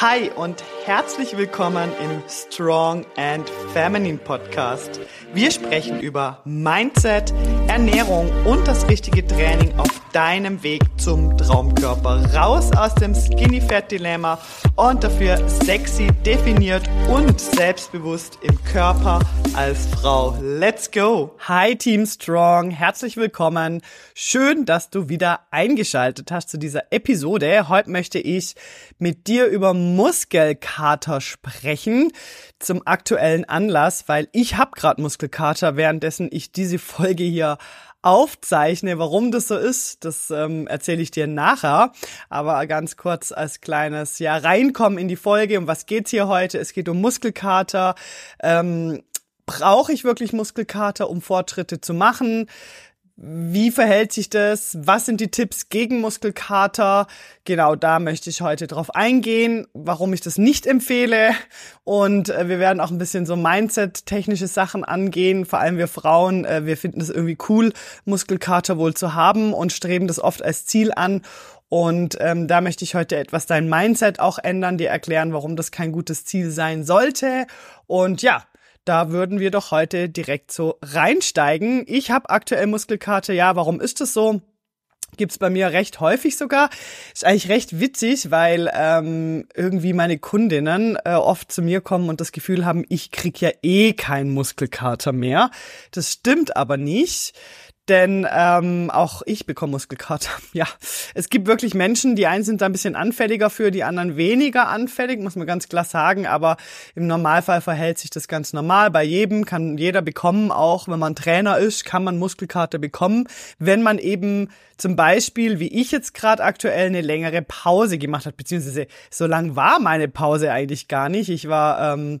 Hi und herzlich willkommen im Strong and Feminine Podcast. Wir sprechen über Mindset, Ernährung und das richtige Training auf deinem Weg zum Traumkörper. Raus aus dem Skinny Fat Dilemma und dafür sexy, definiert und selbstbewusst im Körper als Frau. Let's go! Hi Team Strong, herzlich willkommen. Schön, dass du wieder eingeschaltet hast zu dieser Episode. Heute möchte ich mit dir über Muskelkater sprechen zum aktuellen Anlass, weil ich habe gerade Muskelkater, währenddessen ich diese Folge hier aufzeichne. Warum das so ist, das ähm, erzähle ich dir nachher. Aber ganz kurz als kleines ja reinkommen in die Folge. Um was geht's hier heute? Es geht um Muskelkater. Ähm, Brauche ich wirklich Muskelkater, um Fortschritte zu machen? Wie verhält sich das? Was sind die Tipps gegen Muskelkater? Genau, da möchte ich heute drauf eingehen, warum ich das nicht empfehle. Und äh, wir werden auch ein bisschen so Mindset-technische Sachen angehen. Vor allem wir Frauen, äh, wir finden es irgendwie cool, Muskelkater wohl zu haben und streben das oft als Ziel an. Und ähm, da möchte ich heute etwas dein Mindset auch ändern, dir erklären, warum das kein gutes Ziel sein sollte. Und ja, da würden wir doch heute direkt so reinsteigen. Ich habe aktuell Muskelkater. Ja, warum ist das so? Gibt's bei mir recht häufig sogar. Ist eigentlich recht witzig, weil ähm, irgendwie meine Kundinnen äh, oft zu mir kommen und das Gefühl haben, ich krieg ja eh keinen Muskelkater mehr. Das stimmt aber nicht denn ähm, auch ich bekomme Muskelkater. Ja, es gibt wirklich Menschen, die einen sind da ein bisschen anfälliger für, die anderen weniger anfällig, muss man ganz klar sagen, aber im Normalfall verhält sich das ganz normal. Bei jedem kann jeder bekommen, auch wenn man Trainer ist, kann man Muskelkater bekommen, wenn man eben zum Beispiel, wie ich jetzt gerade aktuell, eine längere Pause gemacht hat, beziehungsweise so lang war meine Pause eigentlich gar nicht. Ich war ähm,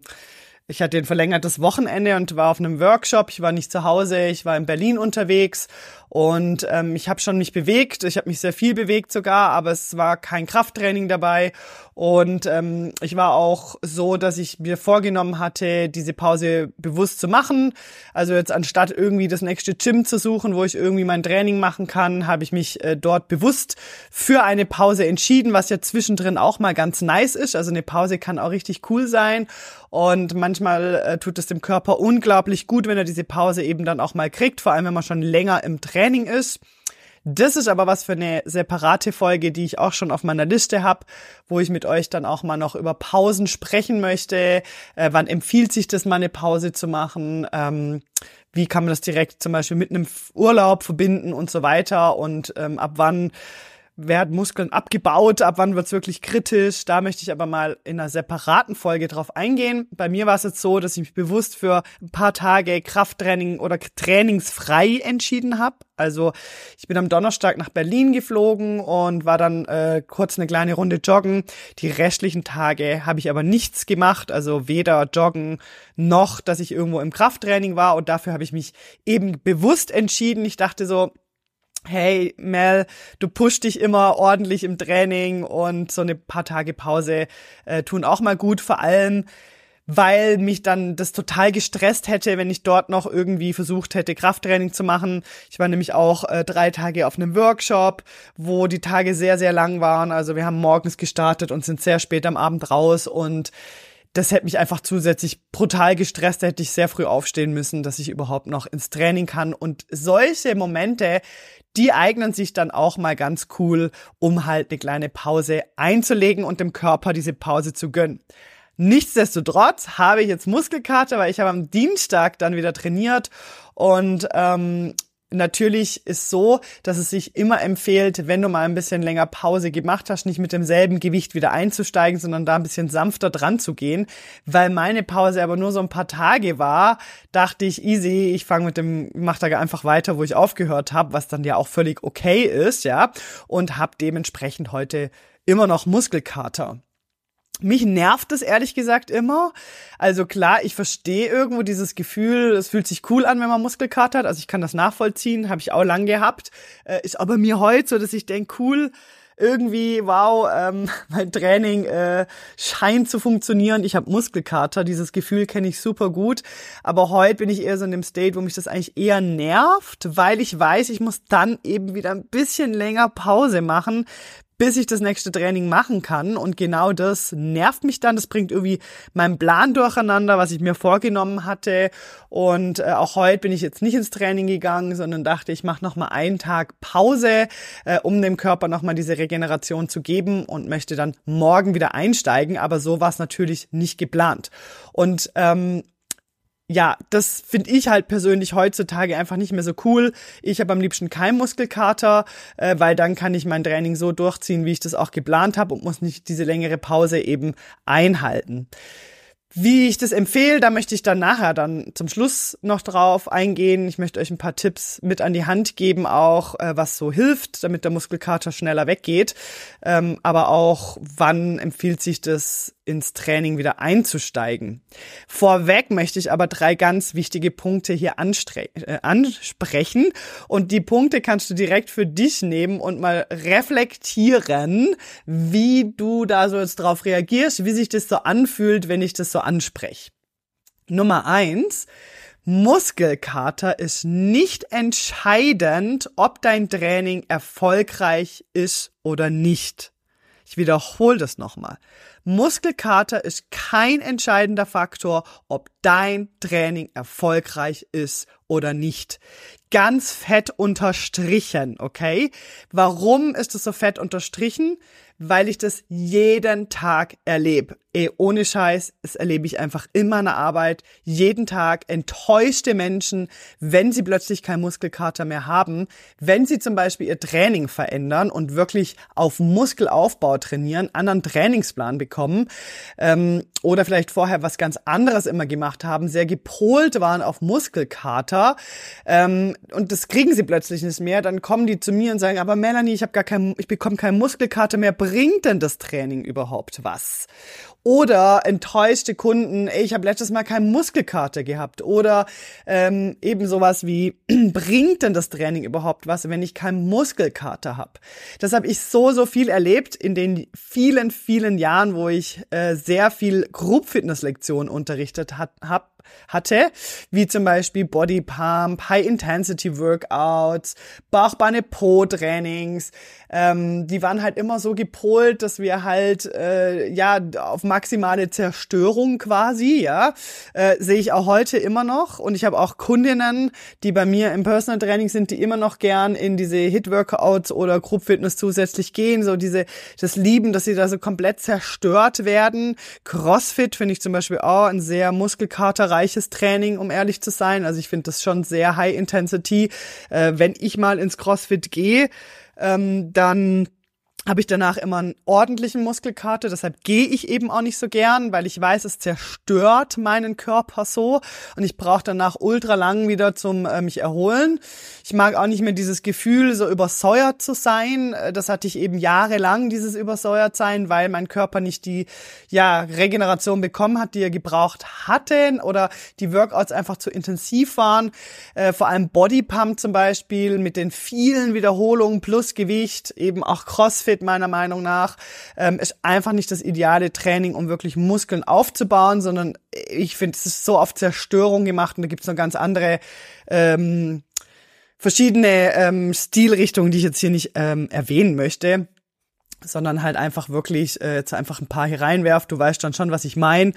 ich hatte ein verlängertes Wochenende und war auf einem Workshop. Ich war nicht zu Hause, ich war in Berlin unterwegs und ähm, ich habe schon mich bewegt. Ich habe mich sehr viel bewegt sogar, aber es war kein Krafttraining dabei. Und ähm, ich war auch so, dass ich mir vorgenommen hatte, diese Pause bewusst zu machen. Also jetzt anstatt irgendwie das nächste Gym zu suchen, wo ich irgendwie mein Training machen kann, habe ich mich äh, dort bewusst für eine Pause entschieden, was ja zwischendrin auch mal ganz nice ist. Also eine Pause kann auch richtig cool sein. Und manchmal äh, tut es dem Körper unglaublich gut, wenn er diese Pause eben dann auch mal kriegt, vor allem wenn man schon länger im Training Training ist. Das ist aber was für eine separate Folge, die ich auch schon auf meiner Liste habe, wo ich mit euch dann auch mal noch über Pausen sprechen möchte. Äh, wann empfiehlt sich das mal eine Pause zu machen? Ähm, wie kann man das direkt zum Beispiel mit einem Urlaub verbinden und so weiter? Und ähm, ab wann werden Muskeln abgebaut, ab wann wird's wirklich kritisch. Da möchte ich aber mal in einer separaten Folge drauf eingehen. Bei mir war es jetzt so, dass ich mich bewusst für ein paar Tage Krafttraining oder trainingsfrei entschieden habe. Also ich bin am Donnerstag nach Berlin geflogen und war dann äh, kurz eine kleine Runde joggen. Die restlichen Tage habe ich aber nichts gemacht, also weder joggen noch, dass ich irgendwo im Krafttraining war. Und dafür habe ich mich eben bewusst entschieden. Ich dachte so, hey Mel, du pushst dich immer ordentlich im Training und so eine paar Tage Pause äh, tun auch mal gut, vor allem weil mich dann das total gestresst hätte, wenn ich dort noch irgendwie versucht hätte, Krafttraining zu machen. Ich war nämlich auch äh, drei Tage auf einem Workshop, wo die Tage sehr, sehr lang waren. Also wir haben morgens gestartet und sind sehr spät am Abend raus und das hätte mich einfach zusätzlich brutal gestresst, da hätte ich sehr früh aufstehen müssen, dass ich überhaupt noch ins Training kann. Und solche Momente, die eignen sich dann auch mal ganz cool, um halt eine kleine Pause einzulegen und dem Körper diese Pause zu gönnen. Nichtsdestotrotz habe ich jetzt Muskelkater, weil ich habe am Dienstag dann wieder trainiert und ähm, Natürlich ist so, dass es sich immer empfiehlt, wenn du mal ein bisschen länger Pause gemacht hast, nicht mit demselben Gewicht wieder einzusteigen, sondern da ein bisschen sanfter dran zu gehen. Weil meine Pause aber nur so ein paar Tage war, dachte ich, easy, ich fange mit dem, mach da einfach weiter, wo ich aufgehört habe, was dann ja auch völlig okay ist, ja. Und habe dementsprechend heute immer noch Muskelkater. Mich nervt es ehrlich gesagt immer. Also klar, ich verstehe irgendwo dieses Gefühl, es fühlt sich cool an, wenn man Muskelkater hat. Also ich kann das nachvollziehen, habe ich auch lang gehabt. Äh, ist aber mir heute so, dass ich denke, cool, irgendwie, wow, ähm, mein Training äh, scheint zu funktionieren. Ich habe Muskelkater, dieses Gefühl kenne ich super gut. Aber heute bin ich eher so in dem State, wo mich das eigentlich eher nervt, weil ich weiß, ich muss dann eben wieder ein bisschen länger Pause machen, bis ich das nächste Training machen kann. Und genau das nervt mich dann. Das bringt irgendwie meinen Plan durcheinander, was ich mir vorgenommen hatte. Und äh, auch heute bin ich jetzt nicht ins Training gegangen, sondern dachte, ich mache nochmal einen Tag Pause, äh, um dem Körper nochmal diese Regeneration zu geben und möchte dann morgen wieder einsteigen. Aber so war es natürlich nicht geplant. Und ähm, ja, das finde ich halt persönlich heutzutage einfach nicht mehr so cool. Ich habe am liebsten keinen Muskelkater, äh, weil dann kann ich mein Training so durchziehen, wie ich das auch geplant habe und muss nicht diese längere Pause eben einhalten. Wie ich das empfehle, da möchte ich dann nachher dann zum Schluss noch drauf eingehen. Ich möchte euch ein paar Tipps mit an die Hand geben, auch äh, was so hilft, damit der Muskelkater schneller weggeht. Ähm, aber auch, wann empfiehlt sich das ins Training wieder einzusteigen. Vorweg möchte ich aber drei ganz wichtige Punkte hier äh, ansprechen und die Punkte kannst du direkt für dich nehmen und mal reflektieren, wie du da so jetzt drauf reagierst, wie sich das so anfühlt, wenn ich das so anspreche. Nummer eins, Muskelkater ist nicht entscheidend, ob dein Training erfolgreich ist oder nicht. Ich wiederhole das nochmal. Muskelkater ist kein entscheidender Faktor, ob dein Training erfolgreich ist oder nicht. Ganz fett unterstrichen, okay? Warum ist es so fett unterstrichen? Weil ich das jeden Tag erlebe. Ey, ohne Scheiß, das erlebe ich einfach in meiner Arbeit. Jeden Tag enttäuschte Menschen, wenn sie plötzlich keinen Muskelkater mehr haben, wenn sie zum Beispiel ihr Training verändern und wirklich auf Muskelaufbau trainieren, anderen Trainingsplan ähm, oder vielleicht vorher was ganz anderes immer gemacht haben, sehr gepolt waren auf Muskelkater. Ähm, und das kriegen sie plötzlich nicht mehr, dann kommen die zu mir und sagen, aber Melanie, ich habe gar kein, ich bekomme keinen Muskelkater mehr, bringt denn das Training überhaupt was? Oder enttäuschte Kunden, ey, ich habe letztes Mal keine Muskelkarte gehabt. Oder ähm, eben sowas wie, bringt denn das Training überhaupt was, wenn ich keinen Muskelkater habe? Das habe ich so, so viel erlebt in den vielen, vielen Jahren, wo ich äh, sehr viel Group-Fitness-Lektionen unterrichtet habe hatte, wie zum Beispiel Body Pump, High Intensity Workouts, Bauchbeine Po Trainings. Ähm, die waren halt immer so gepolt, dass wir halt äh, ja auf maximale Zerstörung quasi, ja, äh, sehe ich auch heute immer noch. Und ich habe auch Kundinnen, die bei mir im Personal Training sind, die immer noch gern in diese Hit Workouts oder Group Fitness zusätzlich gehen, so diese das lieben, dass sie da so komplett zerstört werden. CrossFit finde ich zum Beispiel auch ein sehr Muskelkater reiches Training, um ehrlich zu sein. Also ich finde das schon sehr High Intensity. Äh, wenn ich mal ins CrossFit gehe, ähm, dann habe ich danach immer einen ordentlichen Muskelkater. Deshalb gehe ich eben auch nicht so gern, weil ich weiß, es zerstört meinen Körper so und ich brauche danach ultra lang wieder zum äh, mich erholen. Ich mag auch nicht mehr dieses Gefühl, so übersäuert zu sein. Äh, das hatte ich eben jahrelang, dieses übersäuert sein, weil mein Körper nicht die ja, Regeneration bekommen hat, die er gebraucht hatte oder die Workouts einfach zu intensiv waren. Äh, vor allem Bodypump zum Beispiel mit den vielen Wiederholungen plus Gewicht, eben auch CrossFit Crossfit meiner Meinung nach ähm, ist einfach nicht das ideale Training, um wirklich Muskeln aufzubauen, sondern ich finde, es ist so oft Zerstörung gemacht und da gibt es noch ganz andere ähm, verschiedene ähm, Stilrichtungen, die ich jetzt hier nicht ähm, erwähnen möchte sondern halt einfach wirklich äh, jetzt einfach ein paar hier reinwerft. Du weißt dann schon, was ich meine.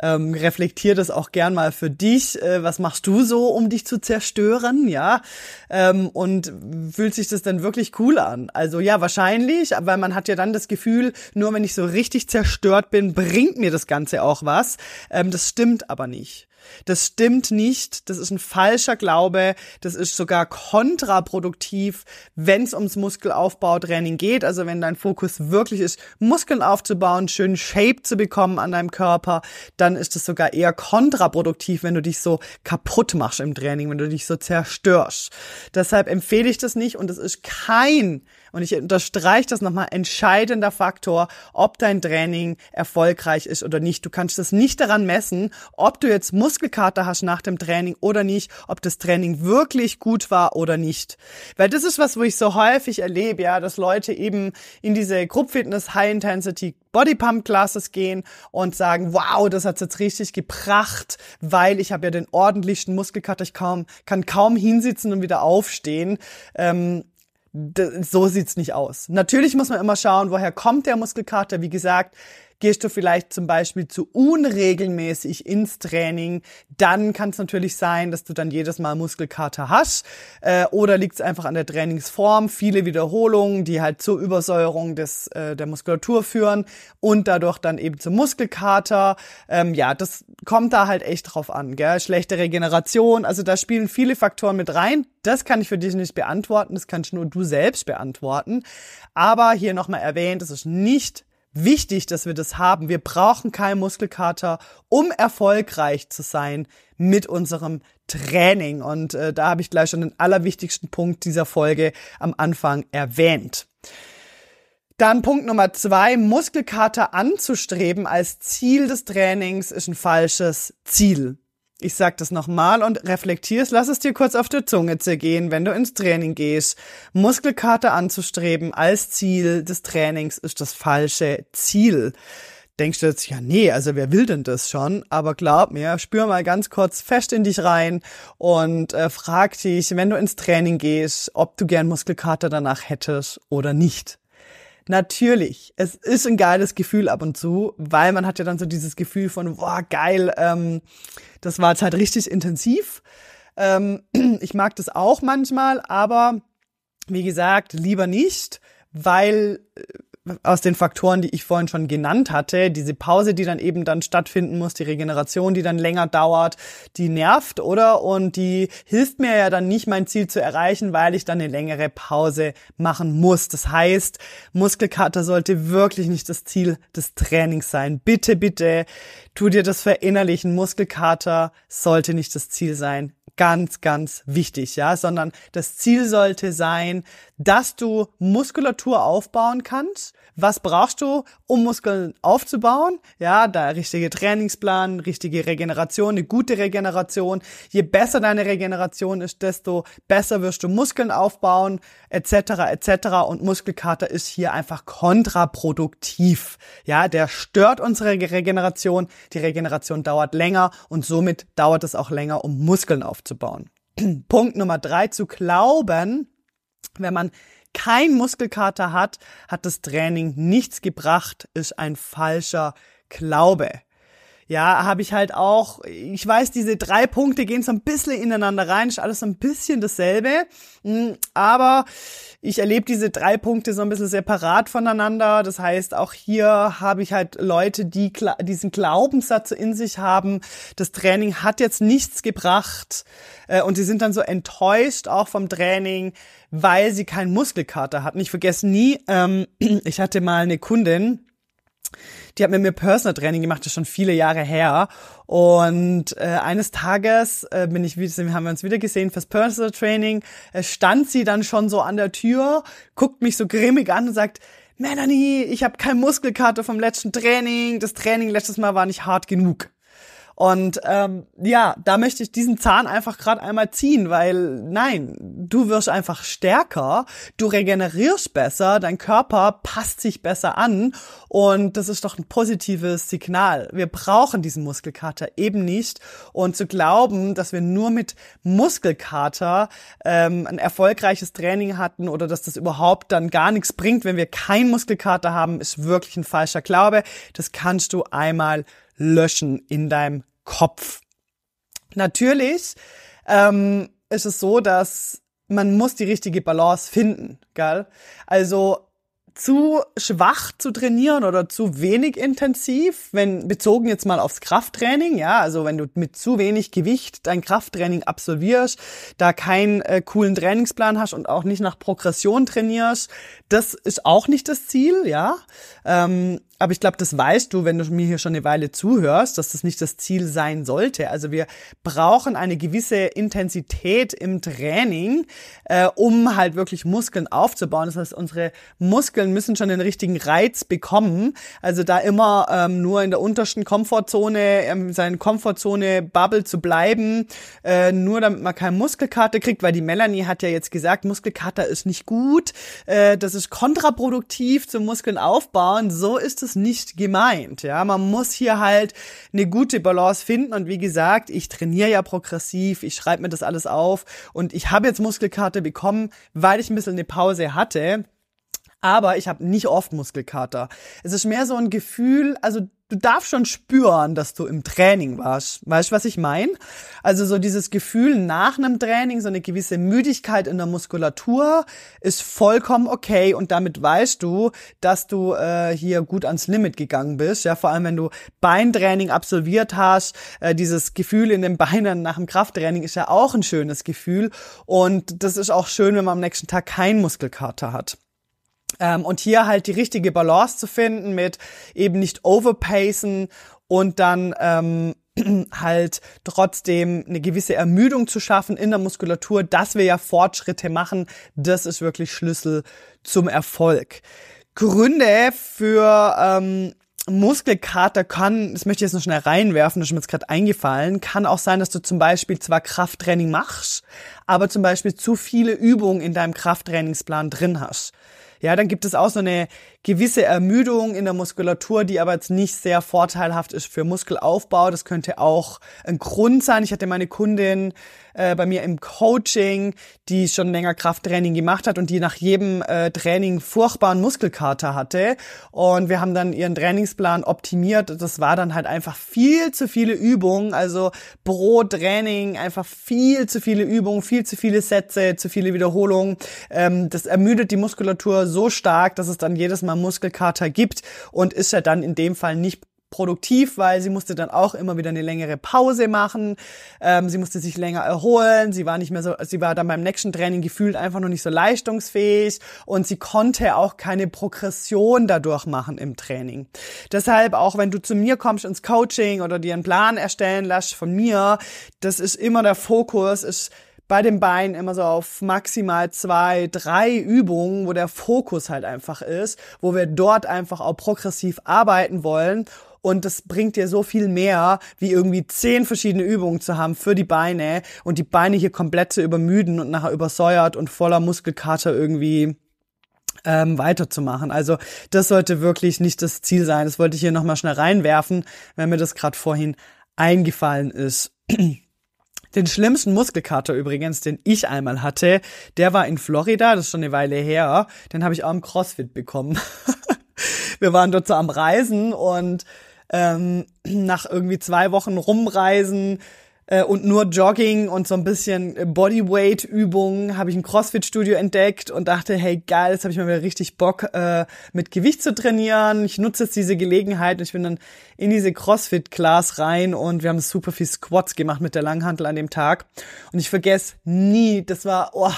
Ähm, reflektier das auch gern mal für dich. Äh, was machst du so, um dich zu zerstören? Ja. Ähm, und fühlt sich das dann wirklich cool an? Also ja, wahrscheinlich, weil man hat ja dann das Gefühl, nur wenn ich so richtig zerstört bin, bringt mir das Ganze auch was. Ähm, das stimmt aber nicht. Das stimmt nicht. Das ist ein falscher Glaube. Das ist sogar kontraproduktiv, wenn es ums Muskelaufbautraining geht. Also wenn dein Fokus wirklich ist, Muskeln aufzubauen, schön Shape zu bekommen an deinem Körper, dann ist es sogar eher kontraproduktiv, wenn du dich so kaputt machst im Training, wenn du dich so zerstörst. Deshalb empfehle ich das nicht und es ist kein und ich unterstreiche das nochmal, entscheidender Faktor, ob dein Training erfolgreich ist oder nicht. Du kannst das nicht daran messen, ob du jetzt Muskelkater hast nach dem Training oder nicht, ob das Training wirklich gut war oder nicht. Weil das ist was, wo ich so häufig erlebe, ja, dass Leute eben in diese Group Fitness High Intensity Body Pump Classes gehen und sagen, wow, das hat's jetzt richtig gebracht, weil ich habe ja den ordentlichsten Muskelkater, ich kaum, kann kaum hinsitzen und wieder aufstehen. Ähm, so sieht's nicht aus. Natürlich muss man immer schauen, woher kommt der Muskelkater. Wie gesagt, Gehst du vielleicht zum Beispiel zu unregelmäßig ins Training, dann kann es natürlich sein, dass du dann jedes Mal Muskelkater hast. Äh, oder liegt es einfach an der Trainingsform, viele Wiederholungen, die halt zur Übersäuerung des, äh, der Muskulatur führen und dadurch dann eben zum Muskelkater. Ähm, ja, das kommt da halt echt drauf an. Gell? Schlechte Regeneration, also da spielen viele Faktoren mit rein. Das kann ich für dich nicht beantworten, das kannst nur du selbst beantworten. Aber hier nochmal erwähnt, es ist nicht wichtig, dass wir das haben. Wir brauchen keinen Muskelkater, um erfolgreich zu sein mit unserem Training. Und äh, da habe ich gleich schon den allerwichtigsten Punkt dieser Folge am Anfang erwähnt. Dann Punkt Nummer zwei, Muskelkater anzustreben als Ziel des Trainings ist ein falsches Ziel. Ich sag das nochmal und reflektierst, lass es dir kurz auf der Zunge zergehen, wenn du ins Training gehst. Muskelkater anzustreben als Ziel des Trainings ist das falsche Ziel. Denkst du jetzt, ja, nee, also wer will denn das schon? Aber glaub mir, spür mal ganz kurz fest in dich rein und äh, frag dich, wenn du ins Training gehst, ob du gern Muskelkater danach hättest oder nicht. Natürlich, es ist ein geiles Gefühl ab und zu, weil man hat ja dann so dieses Gefühl von, boah, geil, ähm, das war jetzt halt richtig intensiv. Ähm, ich mag das auch manchmal, aber wie gesagt, lieber nicht, weil äh, aus den Faktoren, die ich vorhin schon genannt hatte, diese Pause, die dann eben dann stattfinden muss, die Regeneration, die dann länger dauert, die nervt, oder? Und die hilft mir ja dann nicht, mein Ziel zu erreichen, weil ich dann eine längere Pause machen muss. Das heißt, Muskelkater sollte wirklich nicht das Ziel des Trainings sein. Bitte, bitte, tu dir das verinnerlichen. Muskelkater sollte nicht das Ziel sein ganz, ganz wichtig, ja, sondern das Ziel sollte sein, dass du Muskulatur aufbauen kannst. Was brauchst du, um Muskeln aufzubauen? Ja, da richtige Trainingsplan, richtige Regeneration, eine gute Regeneration. Je besser deine Regeneration ist, desto besser wirst du Muskeln aufbauen, etc., etc. Und Muskelkater ist hier einfach kontraproduktiv. Ja, der stört unsere Regeneration. Die Regeneration dauert länger und somit dauert es auch länger, um Muskeln aufzubauen. Punkt Nummer drei, zu glauben, wenn man kein Muskelkater hat, hat das Training nichts gebracht, ist ein falscher Glaube ja, habe ich halt auch, ich weiß, diese drei Punkte gehen so ein bisschen ineinander rein, ist alles so ein bisschen dasselbe, hm, aber ich erlebe diese drei Punkte so ein bisschen separat voneinander. Das heißt, auch hier habe ich halt Leute, die diesen Glaubenssatz in sich haben, das Training hat jetzt nichts gebracht äh, und sie sind dann so enttäuscht auch vom Training, weil sie keinen Muskelkater hatten. Ich vergesse nie, ähm, ich hatte mal eine Kundin, die hat mit mir Personal Training gemacht, das ist schon viele Jahre her. Und äh, eines Tages äh, bin ich haben wir uns wieder gesehen fürs Personal Training, äh, stand sie dann schon so an der Tür, guckt mich so grimmig an und sagt, Melanie, ich habe kein Muskelkater vom letzten Training. Das Training letztes Mal war nicht hart genug. Und ähm, ja, da möchte ich diesen Zahn einfach gerade einmal ziehen, weil nein, du wirst einfach stärker, du regenerierst besser, dein Körper passt sich besser an und das ist doch ein positives Signal. Wir brauchen diesen Muskelkater eben nicht und zu glauben, dass wir nur mit Muskelkater ähm, ein erfolgreiches Training hatten oder dass das überhaupt dann gar nichts bringt, wenn wir keinen Muskelkater haben, ist wirklich ein falscher Glaube. Das kannst du einmal löschen in deinem Kopf. Natürlich ähm, ist es so, dass man muss die richtige Balance finden, gell? Also zu schwach zu trainieren oder zu wenig intensiv, wenn bezogen jetzt mal aufs Krafttraining, ja, also wenn du mit zu wenig Gewicht dein Krafttraining absolvierst, da keinen äh, coolen Trainingsplan hast und auch nicht nach Progression trainierst, das ist auch nicht das Ziel, ja. Ähm, aber ich glaube, das weißt du, wenn du mir hier schon eine Weile zuhörst, dass das nicht das Ziel sein sollte. Also wir brauchen eine gewisse Intensität im Training, äh, um halt wirklich Muskeln aufzubauen. Das heißt, unsere Muskeln müssen schon den richtigen Reiz bekommen. Also da immer ähm, nur in der untersten Komfortzone, ähm, seine Komfortzone Bubble zu bleiben, äh, nur damit man keine Muskelkater kriegt, weil die Melanie hat ja jetzt gesagt, Muskelkater ist nicht gut, äh, das ist kontraproduktiv zum Muskeln aufbauen. So ist es es nicht gemeint. Ja, man muss hier halt eine gute Balance finden. Und wie gesagt, ich trainiere ja progressiv, ich schreibe mir das alles auf und ich habe jetzt Muskelkarte bekommen, weil ich ein bisschen eine Pause hatte. Aber ich habe nicht oft Muskelkater. Es ist mehr so ein Gefühl, also du darfst schon spüren, dass du im Training warst. Weißt du, was ich meine? Also so dieses Gefühl nach einem Training, so eine gewisse Müdigkeit in der Muskulatur ist vollkommen okay und damit weißt du, dass du äh, hier gut ans Limit gegangen bist. Ja, vor allem wenn du Beintraining absolviert hast, äh, dieses Gefühl in den Beinen nach dem Krafttraining ist ja auch ein schönes Gefühl und das ist auch schön, wenn man am nächsten Tag keinen Muskelkater hat. Ähm, und hier halt die richtige Balance zu finden mit eben nicht overpacen und dann ähm, halt trotzdem eine gewisse Ermüdung zu schaffen in der Muskulatur, dass wir ja Fortschritte machen, das ist wirklich Schlüssel zum Erfolg. Gründe für ähm, Muskelkater kann, das möchte ich jetzt noch schnell reinwerfen, das ist mir jetzt gerade eingefallen, kann auch sein, dass du zum Beispiel zwar Krafttraining machst, aber zum Beispiel zu viele Übungen in deinem Krafttrainingsplan drin hast. Ja, dann gibt es auch so eine gewisse Ermüdung in der Muskulatur, die aber jetzt nicht sehr vorteilhaft ist für Muskelaufbau. Das könnte auch ein Grund sein. Ich hatte meine Kundin äh, bei mir im Coaching, die schon länger Krafttraining gemacht hat und die nach jedem äh, Training furchtbaren Muskelkater hatte. Und wir haben dann ihren Trainingsplan optimiert. Das war dann halt einfach viel zu viele Übungen. Also pro Training einfach viel zu viele Übungen, viel zu viele Sätze, zu viele Wiederholungen. Ähm, das ermüdet die Muskulatur so stark, dass es dann jedes Mal Muskelkater gibt und ist ja dann in dem Fall nicht produktiv, weil sie musste dann auch immer wieder eine längere Pause machen. Ähm, sie musste sich länger erholen. Sie war nicht mehr so, sie war dann beim nächsten Training gefühlt einfach noch nicht so leistungsfähig und sie konnte auch keine Progression dadurch machen im Training. Deshalb auch, wenn du zu mir kommst ins Coaching oder dir einen Plan erstellen lässt von mir, das ist immer der Fokus, ist bei den Beinen immer so auf maximal zwei, drei Übungen, wo der Fokus halt einfach ist, wo wir dort einfach auch progressiv arbeiten wollen und das bringt dir so viel mehr, wie irgendwie zehn verschiedene Übungen zu haben für die Beine und die Beine hier komplett zu übermüden und nachher übersäuert und voller Muskelkater irgendwie ähm, weiterzumachen. Also das sollte wirklich nicht das Ziel sein. Das wollte ich hier nochmal schnell reinwerfen, wenn mir das gerade vorhin eingefallen ist. Den schlimmsten Muskelkater übrigens, den ich einmal hatte, der war in Florida, das ist schon eine Weile her. Den habe ich auch im CrossFit bekommen. Wir waren dort so am Reisen und ähm, nach irgendwie zwei Wochen rumreisen äh, und nur Jogging und so ein bisschen Bodyweight-Übungen habe ich ein CrossFit-Studio entdeckt und dachte, hey geil, jetzt habe ich mal wieder richtig Bock, äh, mit Gewicht zu trainieren. Ich nutze jetzt diese Gelegenheit und ich bin dann in diese CrossFit-Class rein und wir haben super viel Squats gemacht mit der Langhantel an dem Tag. Und ich vergesse nie, das war, oh,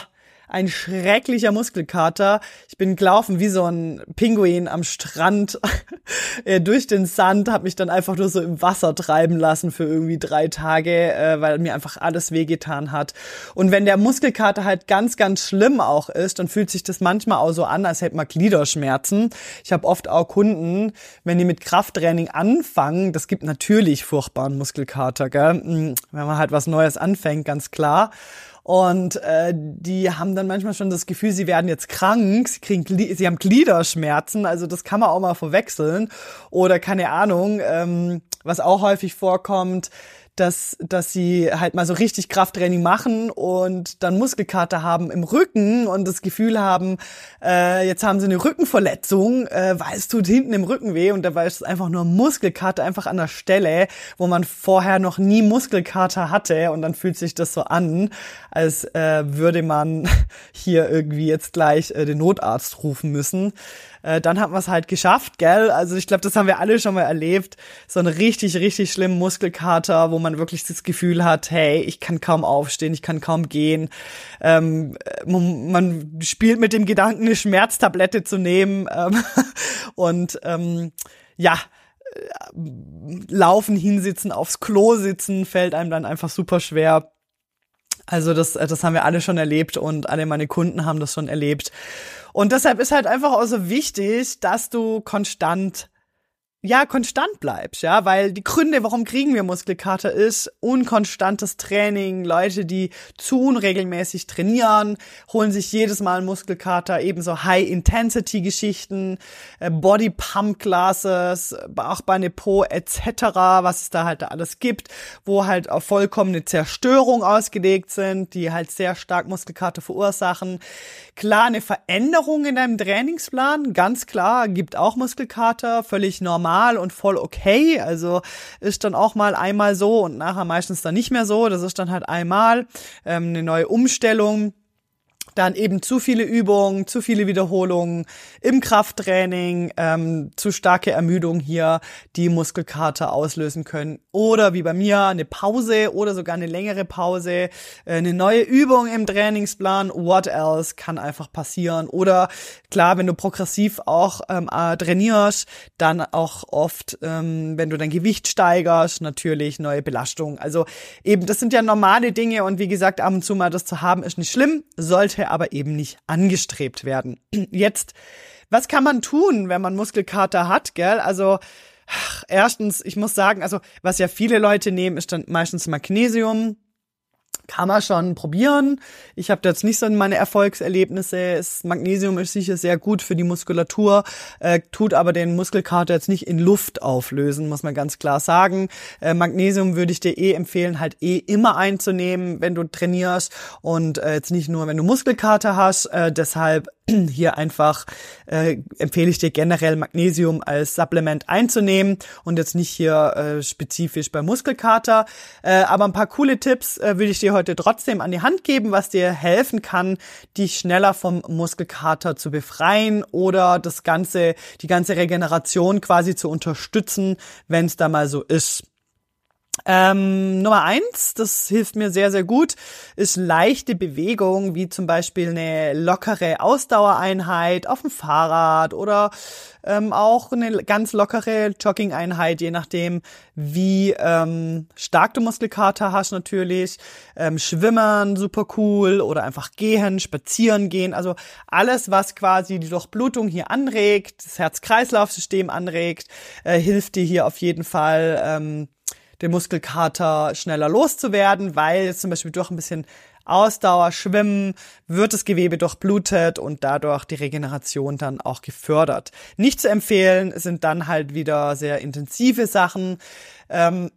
ein schrecklicher Muskelkater. Ich bin gelaufen wie so ein Pinguin am Strand äh, durch den Sand, habe mich dann einfach nur so im Wasser treiben lassen für irgendwie drei Tage, äh, weil mir einfach alles wehgetan hat. Und wenn der Muskelkater halt ganz, ganz schlimm auch ist, dann fühlt sich das manchmal auch so an, als hätte man Gliederschmerzen. Ich habe oft auch Kunden, wenn die mit Krafttraining anfangen, das gibt natürlich furchtbaren Muskelkater, gell? Hm, wenn man halt was Neues anfängt, ganz klar. Und äh, die haben dann manchmal schon das Gefühl, sie werden jetzt krank, sie, kriegen, sie haben Gliederschmerzen, also das kann man auch mal verwechseln. Oder keine Ahnung, ähm, was auch häufig vorkommt, dass, dass sie halt mal so richtig Krafttraining machen und dann Muskelkater haben im Rücken und das Gefühl haben, äh, jetzt haben sie eine Rückenverletzung, äh, weil es tut hinten im Rücken weh und dabei ist es einfach nur Muskelkater, einfach an der Stelle, wo man vorher noch nie Muskelkater hatte und dann fühlt sich das so an, als äh, würde man hier irgendwie jetzt gleich äh, den Notarzt rufen müssen äh, dann hat man es halt geschafft, gell? Also ich glaube, das haben wir alle schon mal erlebt. So einen richtig, richtig schlimmen Muskelkater, wo man wirklich das Gefühl hat, hey, ich kann kaum aufstehen, ich kann kaum gehen. Ähm, man, man spielt mit dem Gedanken, eine Schmerztablette zu nehmen. Ähm, und ähm, ja, äh, laufen, hinsitzen, aufs Klo sitzen, fällt einem dann einfach super schwer. Also das, das haben wir alle schon erlebt und alle meine Kunden haben das schon erlebt. Und deshalb ist halt einfach auch so wichtig, dass du konstant ja, konstant bleibst, ja, weil die Gründe, warum kriegen wir Muskelkater, ist unkonstantes Training. Leute, die zu unregelmäßig trainieren, holen sich jedes Mal Muskelkater, ebenso High-Intensity-Geschichten, äh, Body-Pump-Classes, auch bei Nepo etc., was es da halt alles gibt, wo halt auf vollkommene Zerstörung ausgelegt sind, die halt sehr stark Muskelkater verursachen. Klar, eine Veränderung in deinem Trainingsplan, ganz klar, gibt auch Muskelkater, völlig normal normal und voll okay. Also ist dann auch mal einmal so und nachher meistens dann nicht mehr so. Das ist dann halt einmal ähm, eine neue Umstellung dann eben zu viele Übungen, zu viele Wiederholungen im Krafttraining, ähm, zu starke Ermüdung hier, die Muskelkater auslösen können. Oder wie bei mir eine Pause oder sogar eine längere Pause, äh, eine neue Übung im Trainingsplan, what else kann einfach passieren. Oder klar, wenn du progressiv auch ähm, äh, trainierst, dann auch oft, ähm, wenn du dein Gewicht steigerst, natürlich neue Belastung. Also eben, das sind ja normale Dinge und wie gesagt, ab und zu mal das zu haben, ist nicht schlimm, sollte aber eben nicht angestrebt werden. Jetzt, was kann man tun, wenn man Muskelkater hat, gell? Also, ach, erstens, ich muss sagen, also, was ja viele Leute nehmen, ist dann meistens Magnesium kann man schon probieren. Ich habe jetzt nicht so meine Erfolgserlebnisse. Das Magnesium ist sicher sehr gut für die Muskulatur, äh, tut aber den Muskelkater jetzt nicht in Luft auflösen, muss man ganz klar sagen. Äh, Magnesium würde ich dir eh empfehlen, halt eh immer einzunehmen, wenn du trainierst und äh, jetzt nicht nur, wenn du Muskelkater hast. Äh, deshalb hier einfach äh, empfehle ich dir generell Magnesium als Supplement einzunehmen und jetzt nicht hier äh, spezifisch bei Muskelkater. Äh, aber ein paar coole Tipps äh, würde ich dir heute trotzdem an die Hand geben, was dir helfen kann, dich schneller vom Muskelkater zu befreien oder das ganze, die ganze Regeneration quasi zu unterstützen, wenn es da mal so ist. Ähm, Nummer eins, das hilft mir sehr, sehr gut, ist leichte Bewegung, wie zum Beispiel eine lockere Ausdauereinheit auf dem Fahrrad oder ähm, auch eine ganz lockere Jogging-Einheit, je nachdem, wie ähm, stark du Muskelkater hast natürlich. Ähm, Schwimmen, super cool oder einfach gehen, spazieren gehen. Also alles, was quasi die Durchblutung hier anregt, das Herz-Kreislauf-System anregt, äh, hilft dir hier auf jeden Fall. Ähm, den Muskelkater schneller loszuwerden, weil zum Beispiel durch ein bisschen Ausdauer, Schwimmen, wird das Gewebe durchblutet und dadurch die Regeneration dann auch gefördert. Nicht zu empfehlen sind dann halt wieder sehr intensive Sachen. Ähm,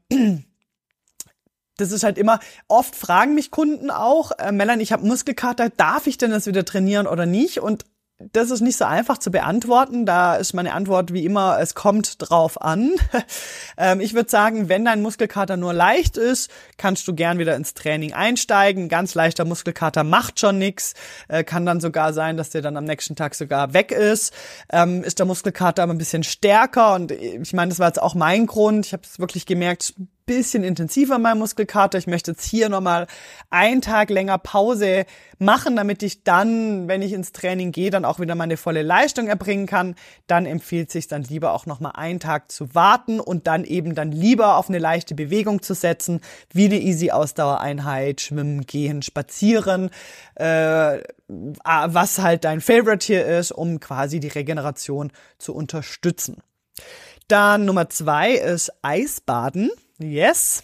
das ist halt immer, oft fragen mich Kunden auch, äh, Melanie, ich habe Muskelkater, darf ich denn das wieder trainieren oder nicht? Und das ist nicht so einfach zu beantworten. Da ist meine Antwort wie immer, es kommt drauf an. ähm, ich würde sagen, wenn dein Muskelkater nur leicht ist, kannst du gern wieder ins Training einsteigen. Ganz leichter Muskelkater macht schon nichts. Äh, kann dann sogar sein, dass der dann am nächsten Tag sogar weg ist. Ähm, ist der Muskelkater aber ein bisschen stärker und ich meine, das war jetzt auch mein Grund. Ich habe es wirklich gemerkt, bisschen intensiver mein Muskelkater. Ich möchte jetzt hier nochmal einen Tag länger Pause machen, damit ich dann, wenn ich ins Training gehe, dann auch wieder meine volle Leistung erbringen kann. Dann empfiehlt sich dann lieber auch nochmal einen Tag zu warten und dann eben dann lieber auf eine leichte Bewegung zu setzen, wie eine Easy Ausdauereinheit, Schwimmen, Gehen, Spazieren, äh, was halt dein Favorite hier ist, um quasi die Regeneration zu unterstützen. Dann Nummer zwei ist Eisbaden. Yes.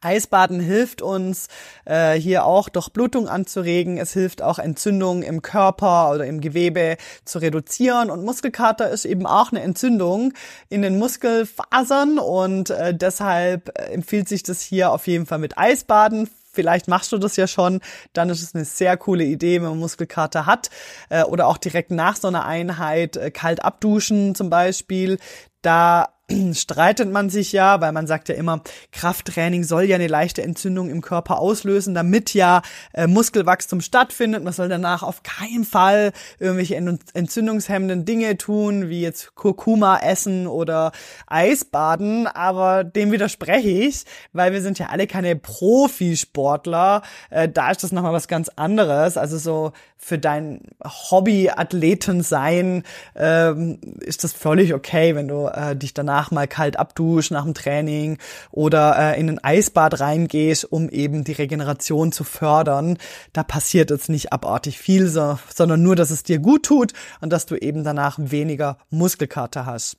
Eisbaden hilft uns äh, hier auch Durchblutung anzuregen. Es hilft auch Entzündungen im Körper oder im Gewebe zu reduzieren. Und Muskelkater ist eben auch eine Entzündung in den Muskelfasern und äh, deshalb äh, empfiehlt sich das hier auf jeden Fall mit Eisbaden. Vielleicht machst du das ja schon, dann ist es eine sehr coole Idee, wenn man Muskelkater hat äh, oder auch direkt nach so einer Einheit äh, kalt abduschen zum Beispiel. Da streitet man sich ja, weil man sagt ja immer, Krafttraining soll ja eine leichte Entzündung im Körper auslösen, damit ja äh, Muskelwachstum stattfindet. Man soll danach auf keinen Fall irgendwelche entzündungshemmenden Dinge tun, wie jetzt Kurkuma essen oder Eisbaden, aber dem widerspreche ich, weil wir sind ja alle keine Profisportler. Äh, da ist das nochmal was ganz anderes. Also so für dein Hobby-Athleten sein ähm, ist das völlig okay, wenn du äh, dich danach mal kalt abduschst nach dem Training oder äh, in ein Eisbad reingehst, um eben die Regeneration zu fördern. Da passiert jetzt nicht abartig viel, so, sondern nur, dass es dir gut tut und dass du eben danach weniger Muskelkater hast.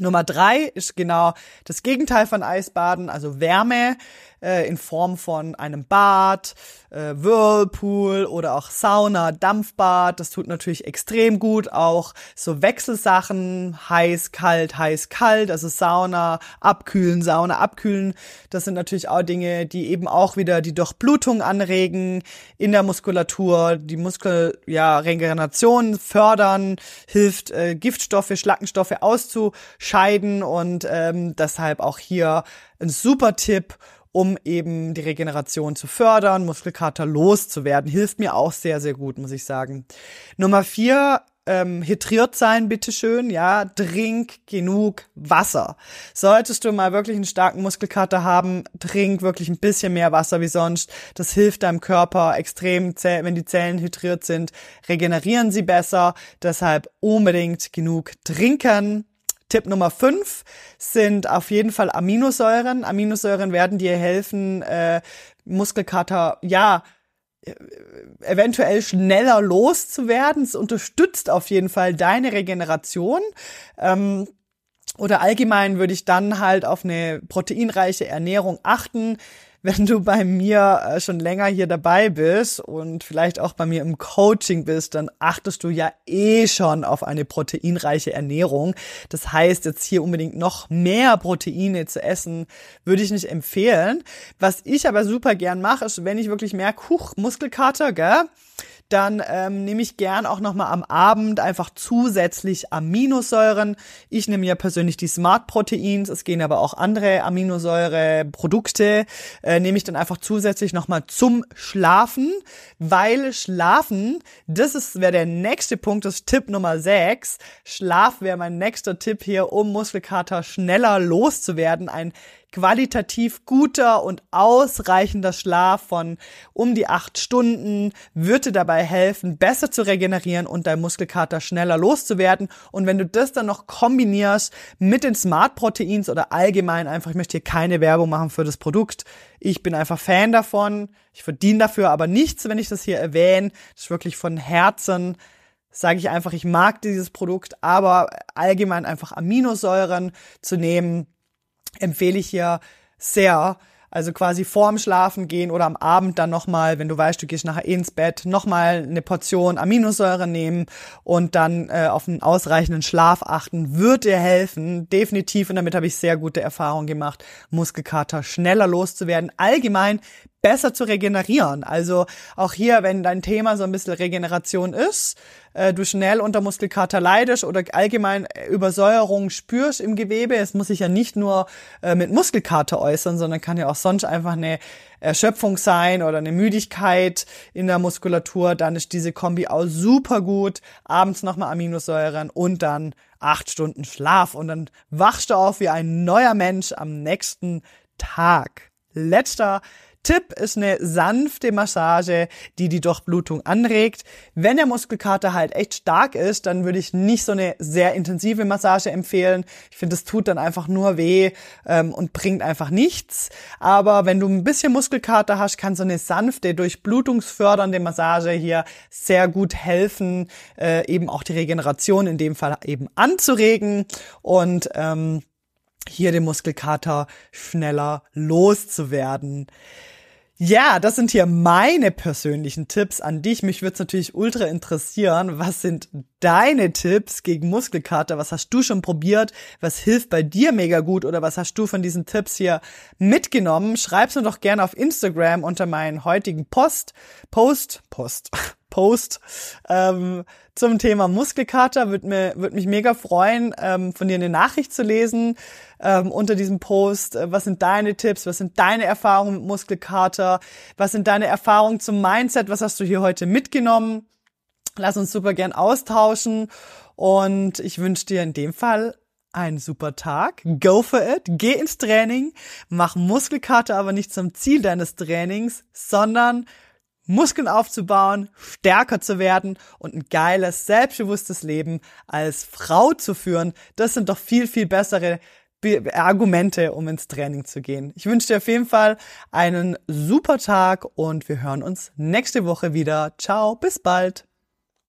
Nummer drei ist genau das Gegenteil von Eisbaden, also Wärme äh, in Form von einem Bad, äh, Whirlpool oder auch Sauna, Dampfbad. Das tut natürlich extrem gut. Auch so Wechselsachen, heiß, kalt, heiß, kalt, also Sauna, abkühlen, Sauna, abkühlen. Das sind natürlich auch Dinge, die eben auch wieder die Durchblutung anregen in der Muskulatur, die Muskel, ja, Regeneration fördern, hilft, äh, Giftstoffe, Schlackenstoffe auszuscheiden und ähm, deshalb auch hier ein super Tipp um eben die Regeneration zu fördern, Muskelkater loszuwerden. Hilft mir auch sehr, sehr gut, muss ich sagen. Nummer vier, ähm, hydriert sein, bitteschön, ja, trink genug Wasser. Solltest du mal wirklich einen starken Muskelkater haben, trink wirklich ein bisschen mehr Wasser wie sonst. Das hilft deinem Körper extrem, wenn die Zellen hydriert sind, regenerieren sie besser. Deshalb unbedingt genug trinken. Tipp Nummer 5 sind auf jeden Fall Aminosäuren. Aminosäuren werden dir helfen, äh, Muskelkater, ja, äh, eventuell schneller loszuwerden. Es unterstützt auf jeden Fall deine Regeneration. Ähm, oder allgemein würde ich dann halt auf eine proteinreiche Ernährung achten wenn du bei mir äh, schon länger hier dabei bist und vielleicht auch bei mir im Coaching bist, dann achtest du ja eh schon auf eine proteinreiche Ernährung. Das heißt, jetzt hier unbedingt noch mehr Proteine zu essen, würde ich nicht empfehlen. Was ich aber super gern mache, ist, wenn ich wirklich merke, huch, Muskelkater, gell? Dann ähm, nehme ich gern auch nochmal am Abend einfach zusätzlich Aminosäuren. Ich nehme ja persönlich die Smart Proteins, es gehen aber auch andere Aminosäureprodukte, äh, nehme ich dann einfach zusätzlich nochmal zum Schlafen, weil Schlafen, das ist wäre der nächste Punkt, das Tipp Nummer 6. Schlaf wäre mein nächster Tipp hier, um Muskelkater schneller loszuwerden. Ein qualitativ guter und ausreichender Schlaf von um die acht Stunden würde dabei helfen, besser zu regenerieren und dein Muskelkater schneller loszuwerden. Und wenn du das dann noch kombinierst mit den Smart Proteins oder allgemein einfach, ich möchte hier keine Werbung machen für das Produkt. Ich bin einfach Fan davon. Ich verdiene dafür aber nichts, wenn ich das hier erwähne. Das ist wirklich von Herzen sage ich einfach, ich mag dieses Produkt, aber allgemein einfach Aminosäuren zu nehmen, empfehle ich hier sehr. Also quasi vorm Schlafen gehen oder am Abend dann nochmal, wenn du weißt, du gehst nachher ins Bett, nochmal eine Portion Aminosäure nehmen und dann äh, auf einen ausreichenden Schlaf achten, wird dir helfen, definitiv. Und damit habe ich sehr gute Erfahrungen gemacht, Muskelkater schneller loszuwerden. Allgemein besser zu regenerieren. Also auch hier, wenn dein Thema so ein bisschen Regeneration ist, äh, du schnell unter Muskelkater leidest oder allgemein Übersäuerung spürst im Gewebe, es muss sich ja nicht nur äh, mit Muskelkater äußern, sondern kann ja auch sonst einfach eine Erschöpfung sein oder eine Müdigkeit in der Muskulatur, dann ist diese Kombi auch super gut. Abends nochmal Aminosäuren und dann acht Stunden Schlaf und dann wachst du auf wie ein neuer Mensch am nächsten Tag. Letzter Tipp ist eine sanfte Massage, die die Durchblutung anregt. Wenn der Muskelkater halt echt stark ist, dann würde ich nicht so eine sehr intensive Massage empfehlen. Ich finde, es tut dann einfach nur weh ähm, und bringt einfach nichts. Aber wenn du ein bisschen Muskelkater hast, kann so eine sanfte, durchblutungsfördernde Massage hier sehr gut helfen, äh, eben auch die Regeneration in dem Fall eben anzuregen und ähm, hier den Muskelkater schneller loszuwerden. Ja, das sind hier meine persönlichen Tipps an dich. Mich würde es natürlich ultra interessieren. Was sind deine Tipps gegen Muskelkater? Was hast du schon probiert? Was hilft bei dir mega gut? Oder was hast du von diesen Tipps hier mitgenommen? Schreib's mir doch gerne auf Instagram unter meinen heutigen Post, Post, Post, Post ähm, zum Thema Muskelkater. Würde mir würd mich mega freuen, ähm, von dir eine Nachricht zu lesen ähm, unter diesem Post. Äh, was sind deine Tipps? Was sind deine Erfahrungen mit Muskelkater? Was sind deine Erfahrungen zum Mindset? Was hast du hier heute mitgenommen? Lass uns super gern austauschen. Und ich wünsche dir in dem Fall einen super Tag. Go for it. Geh ins Training. Mach Muskelkater aber nicht zum Ziel deines Trainings, sondern Muskeln aufzubauen, stärker zu werden und ein geiles, selbstbewusstes Leben als Frau zu führen, das sind doch viel, viel bessere Argumente, um ins Training zu gehen. Ich wünsche dir auf jeden Fall einen super Tag und wir hören uns nächste Woche wieder. Ciao, bis bald.